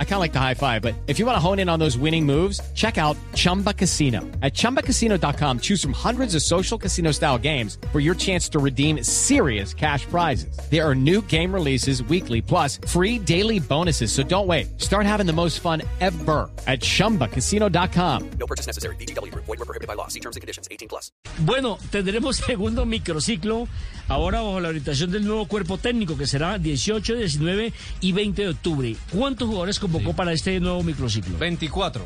I kind of like the high five, but if you want to hone in on those winning moves, check out Chumba Casino. At ChumbaCasino.com, choose from hundreds of social casino style games for your chance to redeem serious cash prizes. There are new game releases weekly, plus free daily bonuses. So don't wait. Start having the most fun ever at ChumbaCasino.com. No purchase necessary. BGW. Void were prohibited by law. See terms and conditions. 18 plus. Bueno, tendremos segundo microciclo ahora bajo la orientación del nuevo cuerpo técnico que será 18, 19 y 20 de octubre. ¿Cuántos jugadores convocó para este nuevo microciclo? 24.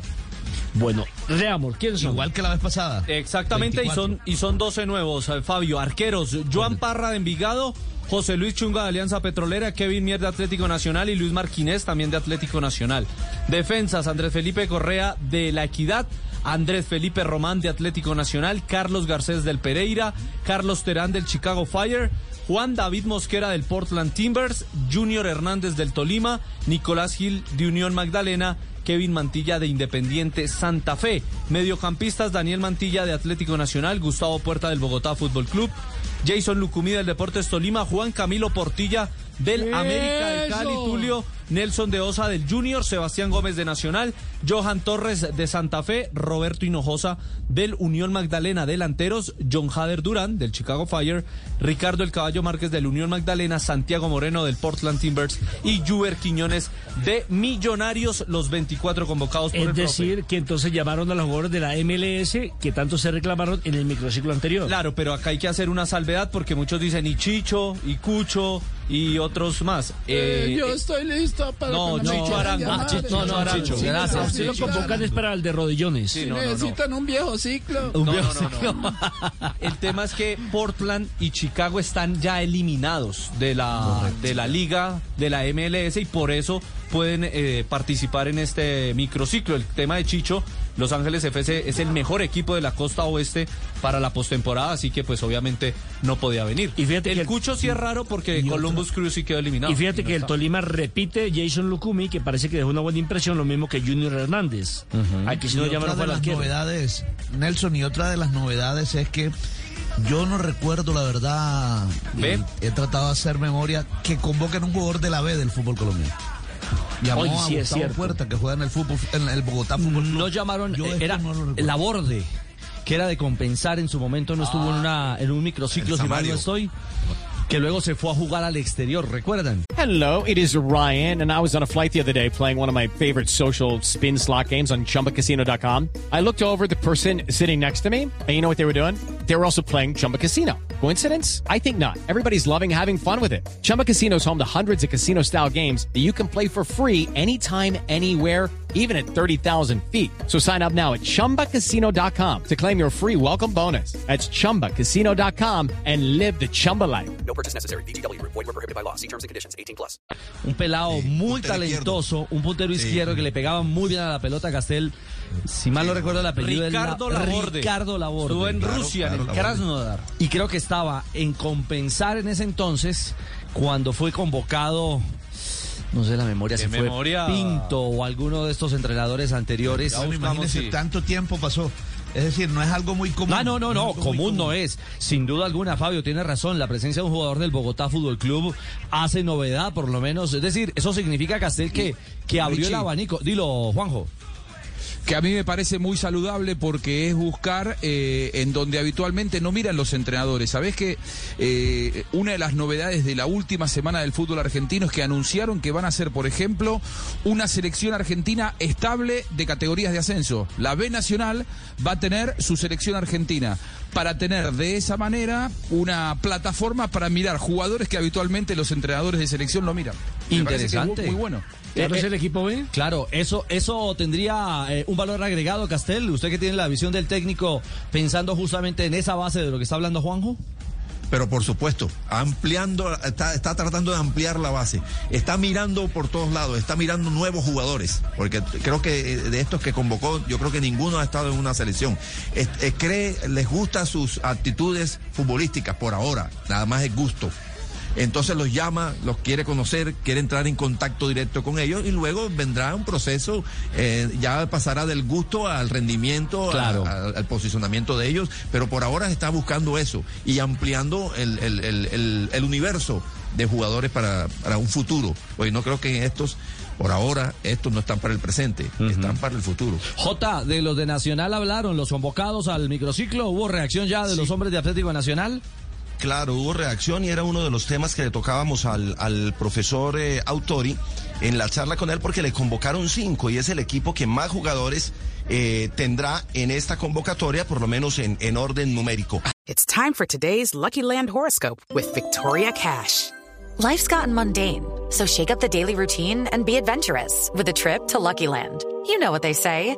Bueno, veamos, ¿quiénes son? Igual que la vez pasada. Exactamente, y 24. son, y son 12 nuevos, eh, Fabio. Arqueros, Joan Parra de Envigado, José Luis Chunga de Alianza Petrolera, Kevin Mier de Atlético Nacional y Luis Marquinés también de Atlético Nacional. Defensas, Andrés Felipe Correa de La Equidad, Andrés Felipe Román de Atlético Nacional, Carlos Garcés del Pereira, Carlos Terán del Chicago Fire, Juan David Mosquera del Portland Timbers, Junior Hernández del Tolima, Nicolás Gil de Unión Magdalena, Kevin Mantilla de Independiente Santa Fe. Mediocampistas Daniel Mantilla de Atlético Nacional, Gustavo Puerta del Bogotá Fútbol Club, Jason Lucumí del Deportes Tolima, Juan Camilo Portilla del América del Cali, Tulio Nelson de Osa del Junior, Sebastián Gómez de Nacional, Johan Torres de Santa Fe, Roberto Hinojosa del Unión Magdalena, delanteros, John Hader Durán del Chicago Fire, Ricardo El Caballo Márquez del Unión Magdalena, Santiago Moreno del Portland Timbers y Juber Quiñones de Millonarios, los 24 convocados por Es el profe. decir, que entonces llamaron a los jugadores de la MLS que tanto se reclamaron en el microciclo anterior. Claro, pero acá hay que hacer una salvedad porque muchos dicen y Chicho, y Cucho, y otros más. Eh, yo eh, estoy listo para no, me Chicho Arango. Ah, no, no, Arango. Sí, Gracias. Si lo convocan es para el de rodillones. Sí, no, no, no. Necesitan un viejo ciclo. No, no, no, no. El tema es que Portland y Chicago están ya eliminados de la, de la liga, de la MLS, y por eso pueden eh, participar en este microciclo. El tema de Chicho, Los Ángeles FC es el mejor equipo de la costa oeste para la postemporada, así que pues obviamente no podía venir. Y fíjate el que el- Cucho sí es raro porque Columbus Crew sí quedó eliminado. Y fíjate No que el. Tolima repite Jason Lucumi, que parece que dejó una buena impresión, lo mismo que Junior Hernández. Aquí si no fue de la las izquierda. novedades, Nelson, y otra de las novedades es que yo no recuerdo, la verdad, he tratado de hacer memoria, que convoquen un jugador de la B del fútbol colombiano. Llamó a sí es Gustavo cierto. Puerta, que juega en el fútbol, en el Bogotá Fútbol Club. No llamaron, Yo eh, era no la borde, que era de compensar en su momento, no estuvo en, una, en un microciclo, si mal no estoy, que luego se fue a jugar al exterior, ¿recuerdan? Hello, it is Ryan, and I was on a flight the other day playing one of my favorite social spin slot games on chumbacasino.com. I looked over at the person sitting next to me, and you know what they were doing? They were also playing Chumba Casino. Coincidence? I think not. Everybody's loving having fun with it. Chumba Casino is home to hundreds of casino style games that you can play for free anytime, anywhere even at 30,000 feet. So sign up now at ChumbaCasino.com to claim your free welcome bonus. That's ChumbaCasino.com and live the Chumba life. No purchase necessary. BGW. Void were prohibited by law. See terms and conditions. 18 plus. Un pelado Sí, muy talentoso, un puntero Sí. izquierdo que le pegaba muy bien a la pelota a Castel. Si mal no recuerdo el apellido Ricardo la- Laborde. Ricardo Laborde. Estuvo en Claro, Rusia, en el. Krasnodar. Y creo que estaba en compensar en ese entonces cuando fue convocado, no sé la memoria, si ¿Qué fue memoria? Pinto o alguno de estos entrenadores anteriores. Ya tanto tiempo pasó. Es decir, no es algo muy común. Ah, no, no, no, algo muy común no es. Sin duda alguna, Fabio, tiene razón. La presencia de un jugador del Bogotá Fútbol Club hace novedad, por lo menos. Es decir, eso significa, Castel, que, que abrió el abanico. Dilo, Juanjo. Que a mí me parece muy saludable porque es buscar eh, en donde habitualmente no miran los entrenadores. Sabés que eh, una de las novedades de la última semana del fútbol argentino es que anunciaron que van a hacer, por ejemplo, una selección argentina estable de categorías de ascenso. La B Nacional va a tener su selección argentina para tener de esa manera una plataforma para mirar jugadores que habitualmente los entrenadores de selección no miran. Interesante. muy bueno. ¿Claro Eh, es eh, el equipo B? Claro, eso, eso tendría eh, un valor agregado, Castel. Usted que tiene la visión del técnico pensando justamente en esa base de lo que está hablando Juanjo. Pero por supuesto, ampliando, está, está tratando de ampliar la base. Está mirando por todos lados, está mirando nuevos jugadores. Porque creo que eh, de estos que convocó, yo creo que ninguno ha estado en una selección. Eh, cree, les gustan sus actitudes futbolísticas por ahora, nada más es gusto. Entonces los llama, los quiere conocer, quiere entrar en contacto directo con ellos y luego vendrá un proceso, eh, ya pasará del gusto al rendimiento, a- Claro. a- al posicionamiento de ellos, pero por ahora está buscando eso y ampliando el, el- el- el- el universo de jugadores para, para un futuro, porque no creo que estos, por ahora, estos no están para el presente, están para el futuro. J, de los de Nacional hablaron, los convocados al microciclo, ¿hubo reacción ya de los hombres de Atlético Nacional? Claro, hubo reacción y era uno de los temas que le tocábamos al, al profesor eh, Autori en la charla con él porque le convocaron cinco y es el equipo que más jugadores eh, tendrá en esta convocatoria, por lo menos en, en orden numérico. It's time for today's Lucky Land horoscope with Victoria Cash. Life's gotten mundane, so shake up the daily routine and be adventurous with a trip to Lucky Land. You know what they say.